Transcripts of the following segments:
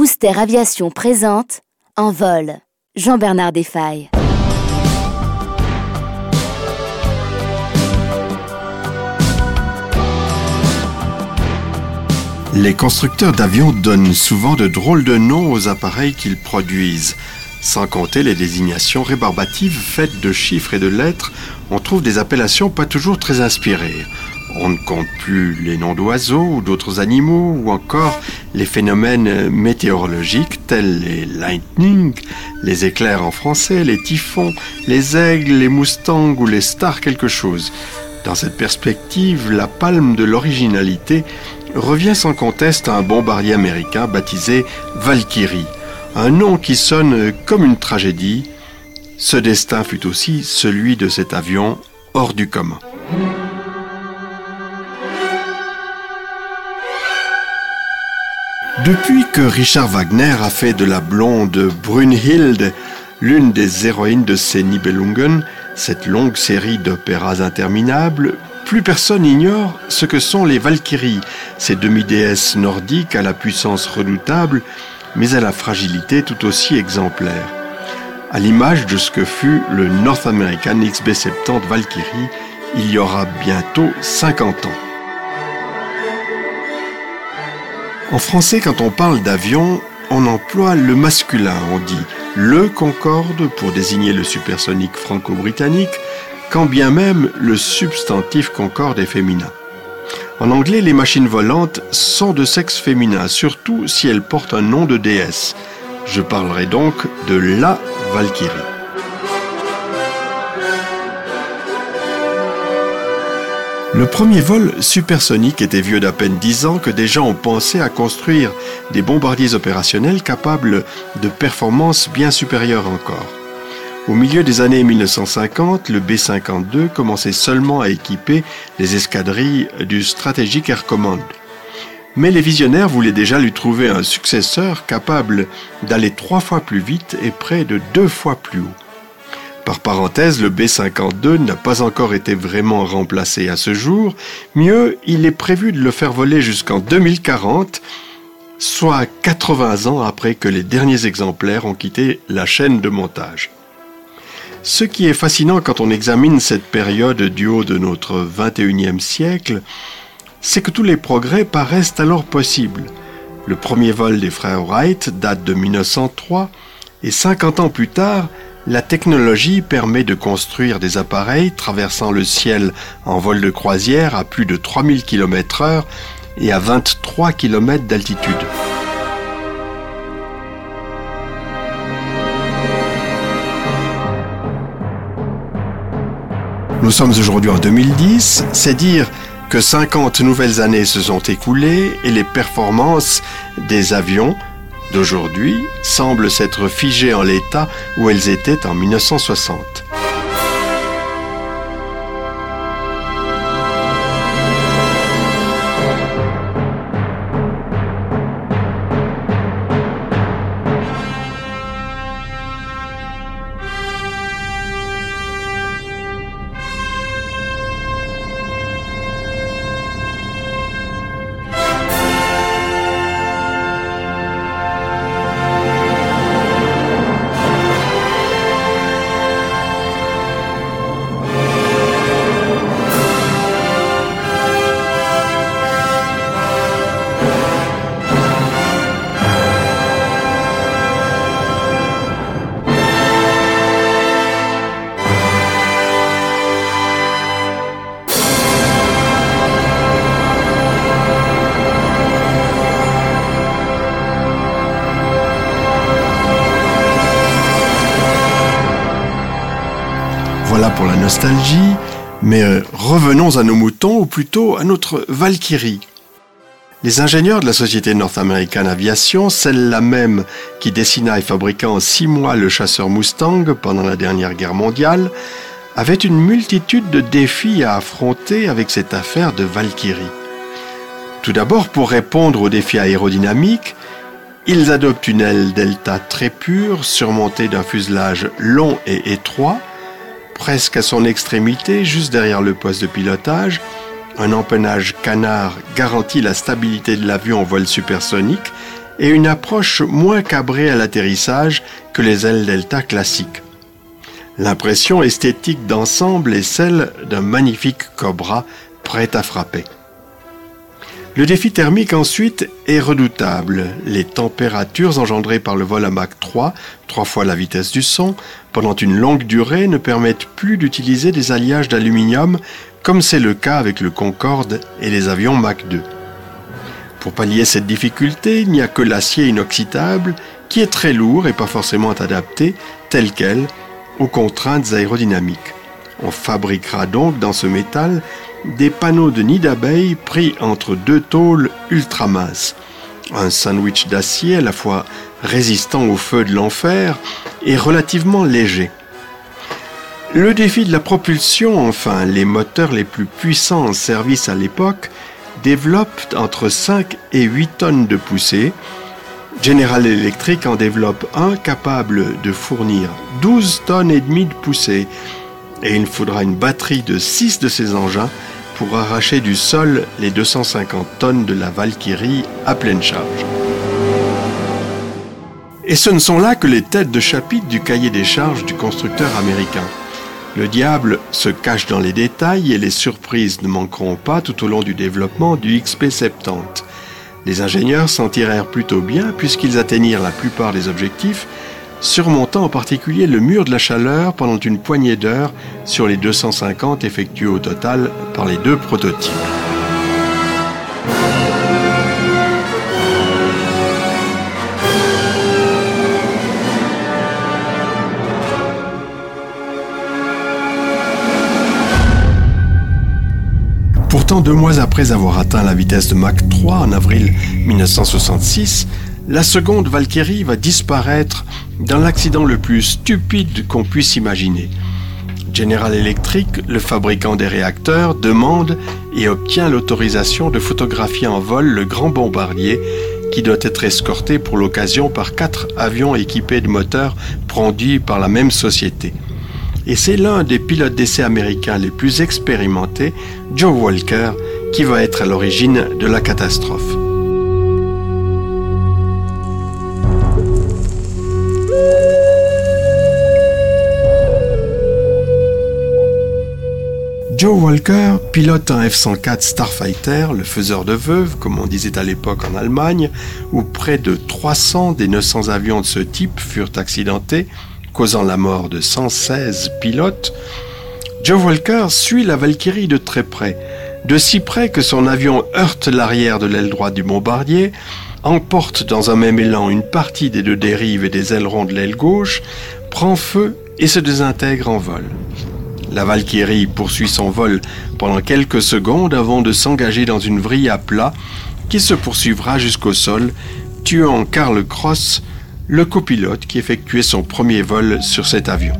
Booster Aviation présente En vol. Jean-Bernard Desfailles. Les constructeurs d'avions donnent souvent de drôles de noms aux appareils qu'ils produisent. Sans compter les désignations rébarbatives faites de chiffres et de lettres, on trouve des appellations pas toujours très inspirées. On ne compte plus les noms d'oiseaux ou d'autres animaux ou encore les phénomènes météorologiques tels les lightning, les éclairs en français, les typhons, les aigles, les moustangs ou les stars quelque chose. Dans cette perspective, la palme de l'originalité revient sans conteste à un bombardier américain baptisé Valkyrie, un nom qui sonne comme une tragédie. Ce destin fut aussi celui de cet avion hors du commun. Depuis que Richard Wagner a fait de la blonde Brunhilde l'une des héroïnes de ses Nibelungen, cette longue série d'opéras interminables, plus personne n'ignore ce que sont les Valkyries, ces demi-déesses nordiques à la puissance redoutable, mais à la fragilité tout aussi exemplaire. À l'image de ce que fut le North American XB-70 Valkyrie il y aura bientôt 50 ans. En français, quand on parle d'avion, on emploie le masculin, on dit le Concorde pour désigner le supersonique franco-britannique, quand bien même le substantif Concorde est féminin. En anglais, les machines volantes sont de sexe féminin, surtout si elles portent un nom de déesse. Je parlerai donc de la Valkyrie. Le premier vol supersonique était vieux d'à peine 10 ans que des gens ont pensé à construire des bombardiers opérationnels capables de performances bien supérieures encore. Au milieu des années 1950, le B-52 commençait seulement à équiper les escadrilles du Strategic Air Command. Mais les visionnaires voulaient déjà lui trouver un successeur capable d'aller trois fois plus vite et près de deux fois plus haut. Par parenthèse, le B-52 n'a pas encore été vraiment remplacé à ce jour. Mieux, il est prévu de le faire voler jusqu'en 2040, soit 80 ans après que les derniers exemplaires ont quitté la chaîne de montage. Ce qui est fascinant quand on examine cette période du haut de notre 21e siècle, c'est que tous les progrès paraissent alors possibles. Le premier vol des frères Wright date de 1903 et 50 ans plus tard, la technologie permet de construire des appareils traversant le ciel en vol de croisière à plus de 3000 km/h et à 23 km d'altitude. Nous sommes aujourd'hui en 2010, c'est dire que 50 nouvelles années se sont écoulées et les performances des avions d'aujourd'hui semblent s'être figées en l'état où elles étaient en 1960. Nostalgie, mais euh, revenons à nos moutons, ou plutôt à notre Valkyrie. Les ingénieurs de la société North American Aviation, celle-là même qui dessina et fabriqua en six mois le chasseur Mustang pendant la dernière guerre mondiale, avaient une multitude de défis à affronter avec cette affaire de Valkyrie. Tout d'abord, pour répondre aux défis aérodynamiques, ils adoptent une aile delta très pure, surmontée d'un fuselage long et étroit, presque à son extrémité, juste derrière le poste de pilotage. Un empennage canard garantit la stabilité de l'avion en vol supersonique et une approche moins cabrée à l'atterrissage que les ailes Delta classiques. L'impression esthétique d'ensemble est celle d'un magnifique Cobra prêt à frapper. Le défi thermique ensuite est redoutable. Les températures engendrées par le vol à Mach 3, trois fois la vitesse du son, pendant une longue durée ne permettent plus d'utiliser des alliages d'aluminium comme c'est le cas avec le Concorde et les avions Mach 2. Pour pallier cette difficulté, il n'y a que l'acier inoxydable qui est très lourd et pas forcément adapté, tel quel, aux contraintes aérodynamiques. On fabriquera donc dans ce métal des panneaux de nid d'abeilles pris entre deux tôles ultra minces. Un sandwich d'acier à la fois résistant au feu de l'enfer et relativement léger. Le défi de la propulsion, enfin, les moteurs les plus puissants en service à l'époque, développent entre 5 et 8 tonnes de poussée. General Electric en développe un capable de fournir 12 tonnes et demie de poussée. Et il faudra une batterie de 6 de ces engins pour arracher du sol les 250 tonnes de la Valkyrie à pleine charge. Et ce ne sont là que les têtes de chapitre du cahier des charges du constructeur américain. Le diable se cache dans les détails et les surprises ne manqueront pas tout au long du développement du XP70. Les ingénieurs s'en tirèrent plutôt bien puisqu'ils atteignirent la plupart des objectifs, surmontant en particulier le mur de la chaleur pendant une poignée d'heures sur les 250 effectués au total par les deux prototypes. Pourtant, deux mois après avoir atteint la vitesse de Mach 3 en avril 1966, la seconde Valkyrie va disparaître dans l'accident le plus stupide qu'on puisse imaginer. General Electric, le fabricant des réacteurs, demande et obtient l'autorisation de photographier en vol le grand bombardier qui doit être escorté pour l'occasion par quatre avions équipés de moteurs produits par la même société et c'est l'un des pilotes d'essai américains les plus expérimentés, Joe Walker, qui va être à l'origine de la catastrophe. Joe Walker pilote un F-104 Starfighter, le faiseur de veuves, comme on disait à l'époque en Allemagne, où près de 300 des 900 avions de ce type furent accidentés causant la mort de 116 pilotes, Joe Walker suit la Valkyrie de très près, de si près que son avion heurte l'arrière de l'aile droite du bombardier, emporte dans un même élan une partie des deux dérives et des ailerons de l'aile gauche, prend feu et se désintègre en vol. La Valkyrie poursuit son vol pendant quelques secondes avant de s'engager dans une vrille à plat qui se poursuivra jusqu'au sol, tuant Karl Cross, le copilote qui effectuait son premier vol sur cet avion.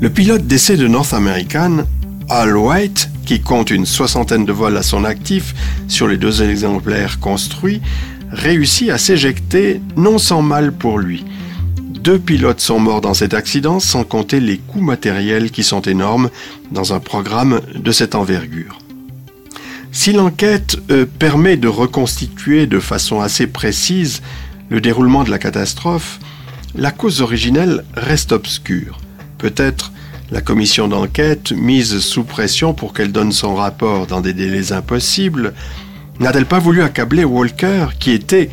Le pilote d'essai de North American, Al White, qui compte une soixantaine de vols à son actif sur les deux exemplaires construits, réussit à s'éjecter non sans mal pour lui. Deux pilotes sont morts dans cet accident sans compter les coûts matériels qui sont énormes dans un programme de cette envergure. Si l'enquête euh, permet de reconstituer de façon assez précise le déroulement de la catastrophe, la cause originelle reste obscure. Peut-être la commission d'enquête, mise sous pression pour qu'elle donne son rapport dans des délais impossibles, n'a-t-elle pas voulu accabler Walker, qui était,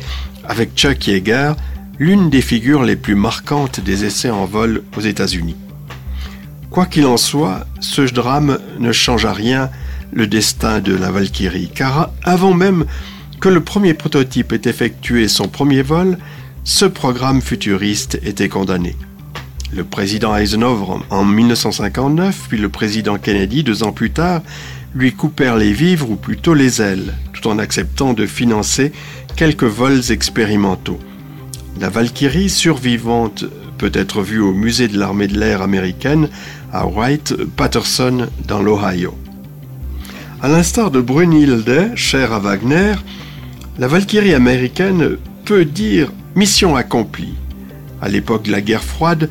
avec Chuck Yeager, l'une des figures les plus marquantes des essais en vol aux États-Unis Quoi qu'il en soit, ce drame ne change rien le destin de la Valkyrie, car avant même que le premier prototype ait effectué son premier vol, ce programme futuriste était condamné. Le président Eisenhower en 1959, puis le président Kennedy deux ans plus tard, lui coupèrent les vivres ou plutôt les ailes, tout en acceptant de financer quelques vols expérimentaux. La Valkyrie survivante peut être vue au musée de l'armée de l'air américaine à White Patterson dans l'Ohio. À l'instar de Brunhilde, chère à Wagner, la Valkyrie américaine peut dire mission accomplie. À l'époque de la guerre froide,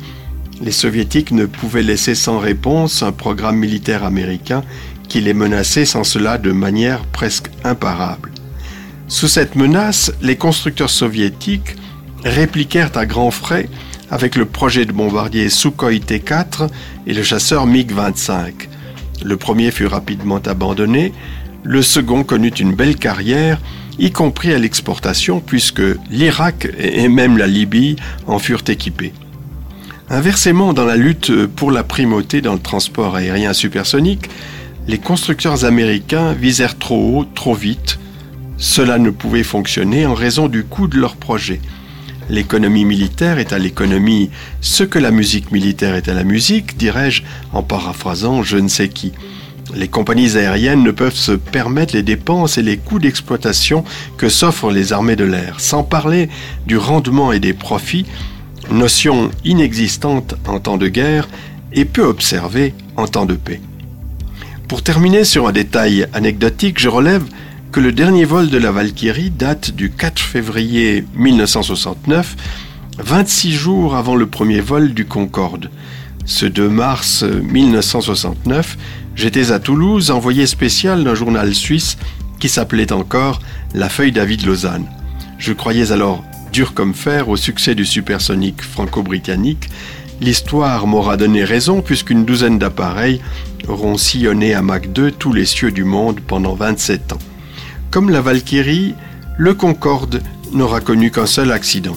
les soviétiques ne pouvaient laisser sans réponse un programme militaire américain qui les menaçait sans cela de manière presque imparable. Sous cette menace, les constructeurs soviétiques répliquèrent à grands frais avec le projet de bombardier Sukhoi T-4 et le chasseur MiG-25. Le premier fut rapidement abandonné, le second connut une belle carrière, y compris à l'exportation, puisque l'Irak et même la Libye en furent équipés. Inversement, dans la lutte pour la primauté dans le transport aérien supersonique, les constructeurs américains visèrent trop haut, trop vite, cela ne pouvait fonctionner en raison du coût de leur projet. L'économie militaire est à l'économie ce que la musique militaire est à la musique, dirais-je en paraphrasant je ne sais qui. Les compagnies aériennes ne peuvent se permettre les dépenses et les coûts d'exploitation que s'offrent les armées de l'air, sans parler du rendement et des profits, notion inexistante en temps de guerre et peu observée en temps de paix. Pour terminer sur un détail anecdotique, je relève que le dernier vol de la Valkyrie date du 4 février 1969, 26 jours avant le premier vol du Concorde. Ce 2 mars 1969, j'étais à Toulouse, envoyé spécial d'un journal suisse qui s'appelait encore La Feuille David Lausanne. Je croyais alors dur comme fer au succès du supersonique franco-britannique. L'histoire m'aura donné raison puisqu'une douzaine d'appareils auront sillonné à Mach 2 tous les cieux du monde pendant 27 ans. Comme la Valkyrie, le Concorde n'aura connu qu'un seul accident.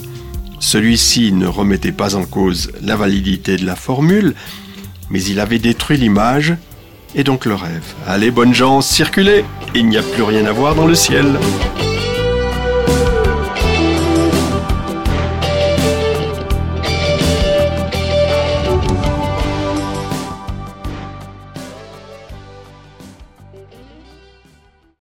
Celui-ci ne remettait pas en cause la validité de la formule, mais il avait détruit l'image et donc le rêve. Allez, bonnes gens, circulez Il n'y a plus rien à voir dans le ciel.